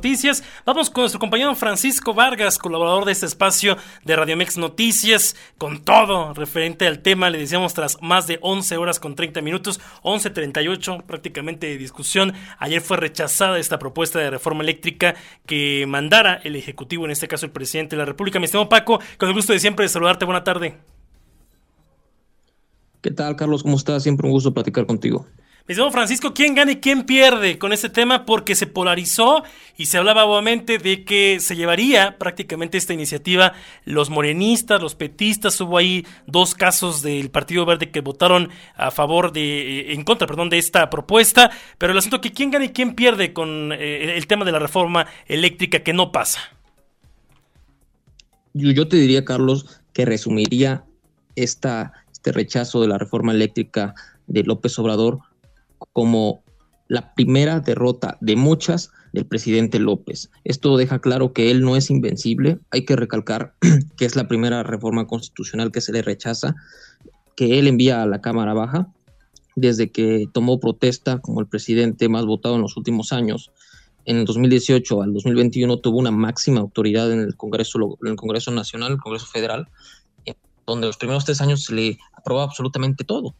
Noticias. Vamos con nuestro compañero Francisco Vargas, colaborador de este espacio de Radiomex Noticias, con todo referente al tema. Le decíamos tras más de 11 horas con 30 minutos, 11.38 prácticamente de discusión. Ayer fue rechazada esta propuesta de reforma eléctrica que mandara el Ejecutivo, en este caso el presidente de la República. Mi estimado Paco, con el gusto de siempre de saludarte. Buena tarde. ¿Qué tal, Carlos? ¿Cómo estás? Siempre un gusto platicar contigo. Mi Francisco, ¿quién gana y quién pierde con este tema? Porque se polarizó y se hablaba obviamente de que se llevaría prácticamente esta iniciativa los morenistas, los petistas. Hubo ahí dos casos del Partido Verde que votaron a favor de, eh, en contra, perdón, de esta propuesta. Pero el asunto que quién gana y quién pierde con eh, el tema de la reforma eléctrica que no pasa. Yo, te diría, Carlos, que resumiría esta, este rechazo de la reforma eléctrica de López Obrador como la primera derrota de muchas del presidente López. Esto deja claro que él no es invencible. Hay que recalcar que es la primera reforma constitucional que se le rechaza, que él envía a la Cámara Baja desde que tomó protesta como el presidente más votado en los últimos años. En el 2018 al 2021 tuvo una máxima autoridad en el Congreso, en el Congreso Nacional, el Congreso Federal, donde los primeros tres años se le aprobó absolutamente todo.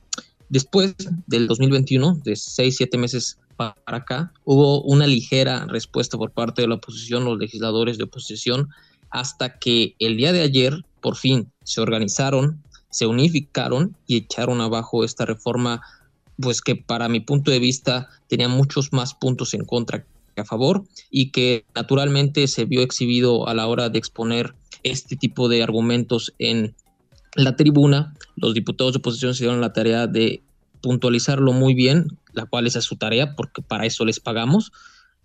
Después del 2021, de seis, siete meses para acá, hubo una ligera respuesta por parte de la oposición, los legisladores de oposición, hasta que el día de ayer, por fin, se organizaron, se unificaron y echaron abajo esta reforma, pues que para mi punto de vista tenía muchos más puntos en contra que a favor y que naturalmente se vio exhibido a la hora de exponer este tipo de argumentos en la tribuna, los diputados de oposición se dieron la tarea de puntualizarlo muy bien, la cual esa es su tarea, porque para eso les pagamos,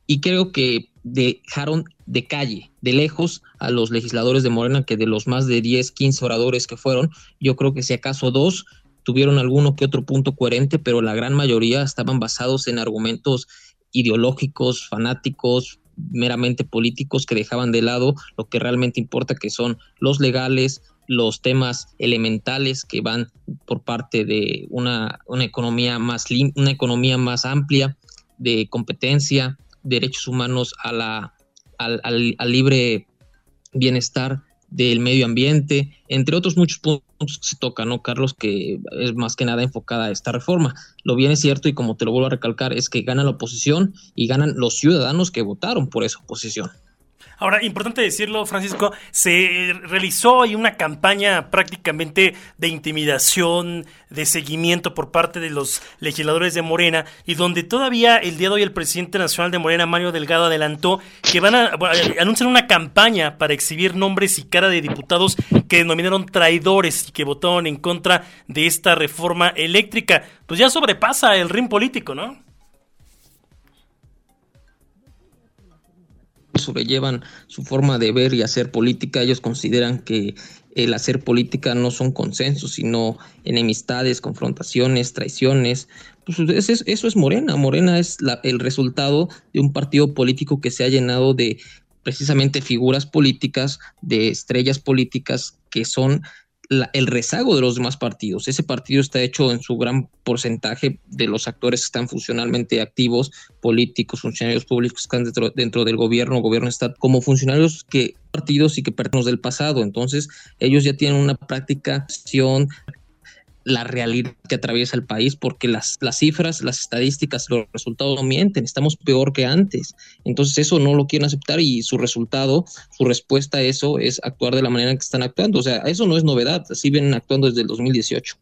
y creo que dejaron de calle, de lejos, a los legisladores de Morena, que de los más de 10, 15 oradores que fueron, yo creo que si acaso dos tuvieron alguno que otro punto coherente, pero la gran mayoría estaban basados en argumentos ideológicos, fanáticos, meramente políticos que dejaban de lado lo que realmente importa, que son los legales, los temas elementales que van por parte de una, economía más una economía más amplia de competencia, derechos humanos a la, al, al, libre bienestar del medio ambiente, entre otros muchos puntos que se tocan, ¿no, Carlos? Que es más que nada enfocada a esta reforma. Lo bien es cierto, y como te lo vuelvo a recalcar, es que gana la oposición y ganan los ciudadanos que votaron por esa oposición. Ahora, importante decirlo, Francisco, se realizó ahí una campaña prácticamente de intimidación, de seguimiento por parte de los legisladores de Morena, y donde todavía el día de hoy el presidente nacional de Morena, Mario Delgado, adelantó que van a anunciar una campaña para exhibir nombres y cara de diputados que denominaron traidores y que votaron en contra de esta reforma eléctrica. Pues ya sobrepasa el ring político, ¿no? Sobrellevan su forma de ver y hacer política. Ellos consideran que el hacer política no son consensos, sino enemistades, confrontaciones, traiciones. Pues eso, es Morena. Morena es el resultado de un partido político que se ha llenado de precisamente figuras políticas, de estrellas políticas que son el rezago de los demás partidos. Ese partido está hecho en su gran porcentaje de los actores que están funcionalmente activos, políticos, funcionarios públicos que están dentro, dentro del gobierno, gobierno está como funcionarios que partidos y que pertenecen del pasado. Entonces, ellos ya tienen una práctica la realidad que atraviesa el país porque las, las cifras, las estadísticas, los resultados no mienten, estamos peor que antes. Entonces eso no lo quieren aceptar y su resultado, su respuesta a eso es actuar de la manera que están actuando. O sea, eso no es novedad, así vienen actuando desde el 2018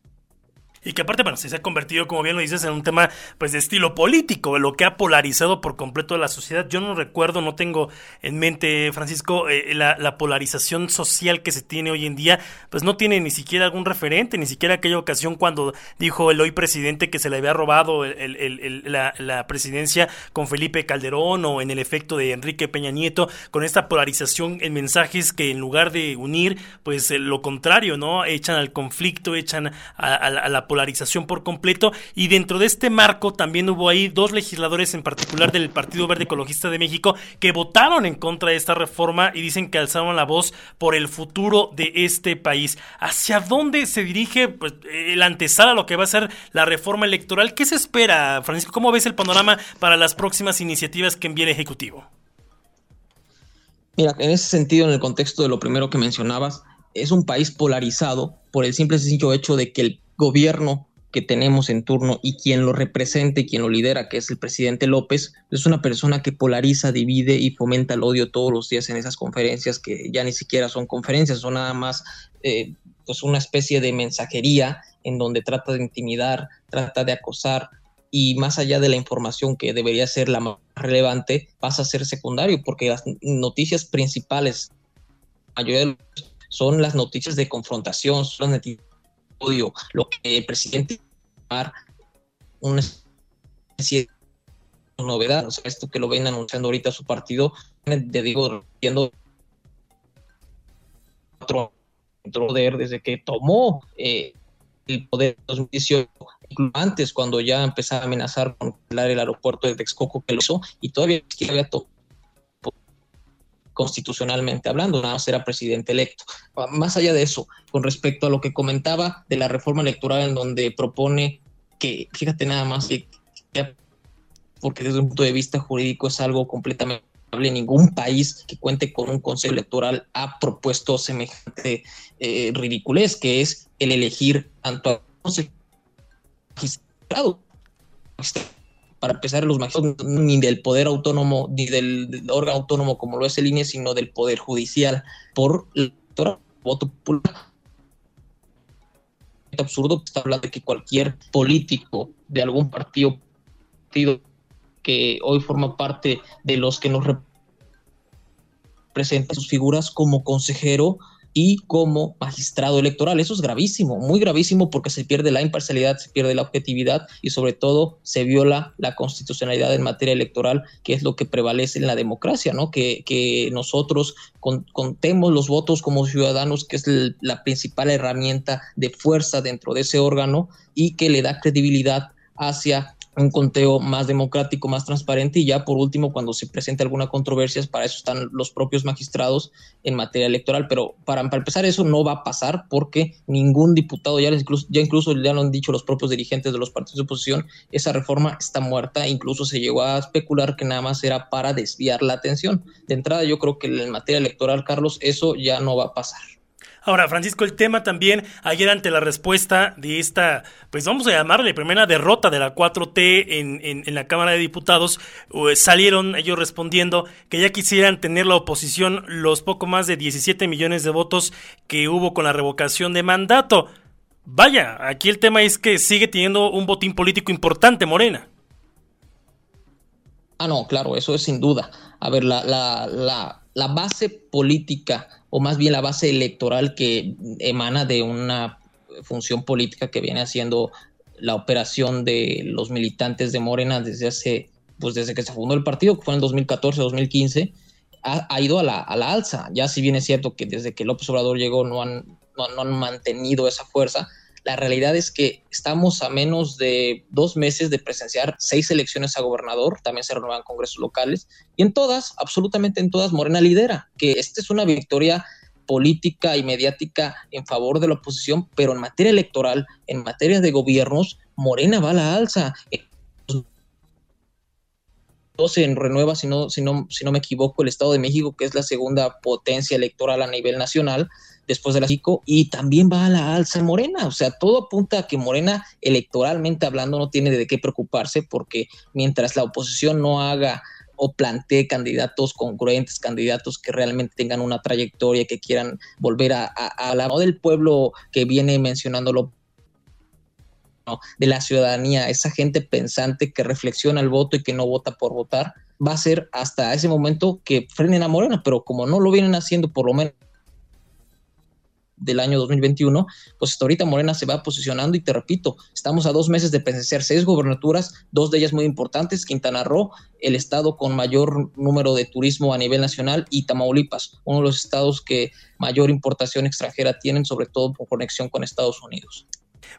y que aparte, bueno, se ha convertido, como bien lo dices, en un tema pues de estilo político, lo que ha polarizado por completo la sociedad. Yo no recuerdo, no tengo en mente, Francisco, eh, la, polarización social que se tiene hoy en día, pues no tiene ni siquiera algún referente, ni siquiera aquella ocasión cuando dijo el hoy presidente que se le había robado la, presidencia con Felipe Calderón o en el efecto de Enrique Peña Nieto, con esta polarización en mensajes que en lugar de unir, pues eh, lo contrario, ¿no? Echan al conflicto, echan a, a la polarización por completo y dentro de este marco también hubo ahí dos legisladores en particular del Partido Verde Ecologista de México que votaron en contra de esta reforma y dicen que alzaron la voz por el futuro de este país. ¿Hacia dónde se dirige pues, el antesala a lo que va a ser la reforma electoral? ¿Qué se espera, Francisco? ¿Cómo ves el panorama para las próximas iniciativas que envíe el Ejecutivo? Mira, en ese sentido, en el contexto de lo primero que mencionabas, es un país polarizado por el simple sencillo hecho de que el gobierno que tenemos en turno y quien lo representa y quien lo lidera, que es el presidente López, es una persona que polariza, divide y fomenta el odio todos los días en esas conferencias que ya ni siquiera son conferencias, son nada más eh, pues una especie de mensajería en donde trata de intimidar, trata de acosar y más allá de la información que debería ser la más relevante, pasa a ser secundario porque las noticias principales, mayoría son las noticias de confrontación, son las noticias odio, lo que el presidente una especie de novedad, o sea, esto que lo ven anunciando ahorita su partido, de digo, viendo otro poder desde que tomó eh, el poder en 2018, antes cuando ya empezaba a amenazar con el aeropuerto de Texcoco que lo hizo y todavía había tomado constitucionalmente hablando, nada más era presidente electo. Ah, más allá de eso, con respecto a lo que comentaba de la reforma electoral en donde propone que, fíjate nada más, porque desde un punto de vista jurídico es algo completamente ningún país que cuente con un consejo electoral ha propuesto semejante eh, ridiculez, que es el elegir tanto a magistrado para empezar, los magistrados ni del poder autónomo, ni del, órgano autónomo como lo es el INE, sino del poder judicial por el voto popular. Es absurdo está hablando de que cualquier político de algún partido, partido que hoy forma parte de los que nos representan sus figuras como consejero y como magistrado electoral. Eso es gravísimo, muy gravísimo porque se pierde la imparcialidad, se pierde la objetividad y sobre todo se viola la constitucionalidad en materia electoral, que es lo que prevalece en la democracia, ¿no? Que, que nosotros contemos los votos como ciudadanos, que es la principal herramienta de fuerza dentro de ese órgano y que le da credibilidad hacia un conteo más democrático, más transparente y ya por último cuando se presente alguna controversia, para eso están los propios magistrados en materia electoral, pero para, empezar eso no va a pasar porque ningún diputado, ya, incluso, ya incluso ya lo han dicho los propios dirigentes de los partidos de oposición, esa reforma está muerta, incluso se llegó a especular que nada más era para desviar la atención. De entrada yo creo que en materia electoral, Carlos, eso ya no va a pasar. Ahora, Francisco, el tema también, ayer ante la respuesta de esta, pues vamos a llamarle primera derrota de la 4T en, en, la Cámara de Diputados, eh, salieron ellos respondiendo que ya quisieran tener la oposición los poco más de 17 millones de votos que hubo con la revocación de mandato. Vaya, aquí el tema es que sigue teniendo un botín político importante, Morena. Ah, no, claro, eso es sin duda. A ver, la, la, la, la base política o más bien la base electoral que emana de una función política que viene haciendo la operación de los militantes de Morena desde hace, pues desde que se fundó el partido, que fue en el 2014-2015, ha, ido a la, alza. Ya si bien es cierto que desde que López Obrador llegó no han, no han mantenido esa fuerza, la realidad es que estamos a menos de dos meses de presenciar seis elecciones a gobernador, también se renuevan congresos locales, y en todas, absolutamente en todas, Morena lidera, que esta es una victoria política y mediática en favor de la oposición, pero en materia electoral, en materia de gobiernos, Morena va a la alza. Se renueva, si no, si, no, si no me equivoco, el Estado de México, que es la segunda potencia electoral a nivel nacional, después de la CICO y también va a la alza en Morena. O sea, todo apunta a que Morena, electoralmente hablando, no tiene de qué preocuparse porque mientras la oposición no haga o plantee candidatos congruentes, candidatos que realmente tengan una trayectoria, que quieran volver a, la voz del pueblo que viene mencionándolo de la ciudadanía, esa gente pensante que reflexiona el voto y que no vota por votar, va a ser hasta ese momento que frenen a Morena, pero como no lo vienen haciendo por lo menos del año 2021, pues hasta ahorita Morena se va posicionando y te repito, estamos a dos meses de presenciar seis gobernaturas, dos de ellas muy importantes, Quintana Roo, el estado con mayor número de turismo a nivel nacional y Tamaulipas, uno de los estados que mayor importación extranjera tienen, sobre todo por conexión con Estados Unidos.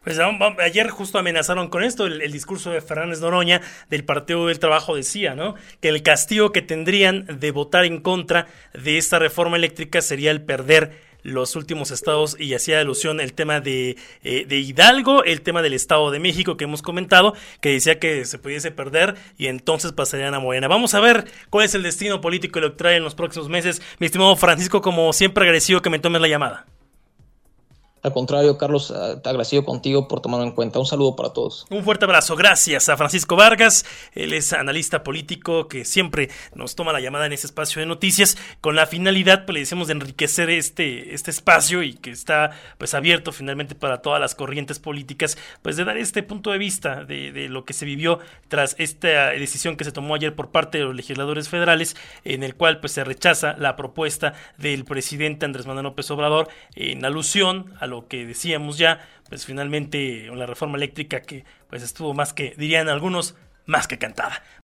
Pues ayer justo amenazaron con esto, el, discurso de Fernández Noroña del Partido del Trabajo decía, ¿no? Que el castigo que tendrían de votar en contra de esta reforma eléctrica sería el perder los últimos estados y hacía alusión el tema de, eh, de Hidalgo, el tema del Estado de México que hemos comentado, que decía que se pudiese perder y entonces pasarían a Morena. Vamos a ver cuál es el destino político electoral en los próximos meses. Mi estimado Francisco, como siempre agradecido que me tomes la llamada. Al contrario, Carlos, te agradecido contigo por tomarlo en cuenta. Un saludo para todos. Un fuerte abrazo. Gracias a Francisco Vargas. Él es analista político que siempre nos toma la llamada en este espacio de noticias con la finalidad, pues le decimos, de enriquecer este, este espacio y que está pues abierto finalmente para todas las corrientes políticas, pues de dar este punto de vista de, de lo que se vivió tras esta decisión que se tomó ayer por parte de los legisladores federales, en el cual pues se rechaza la propuesta del presidente Andrés Manuel López Obrador en alusión a lo que decíamos ya, pues finalmente la reforma eléctrica que pues estuvo más que, dirían algunos, más que cantada.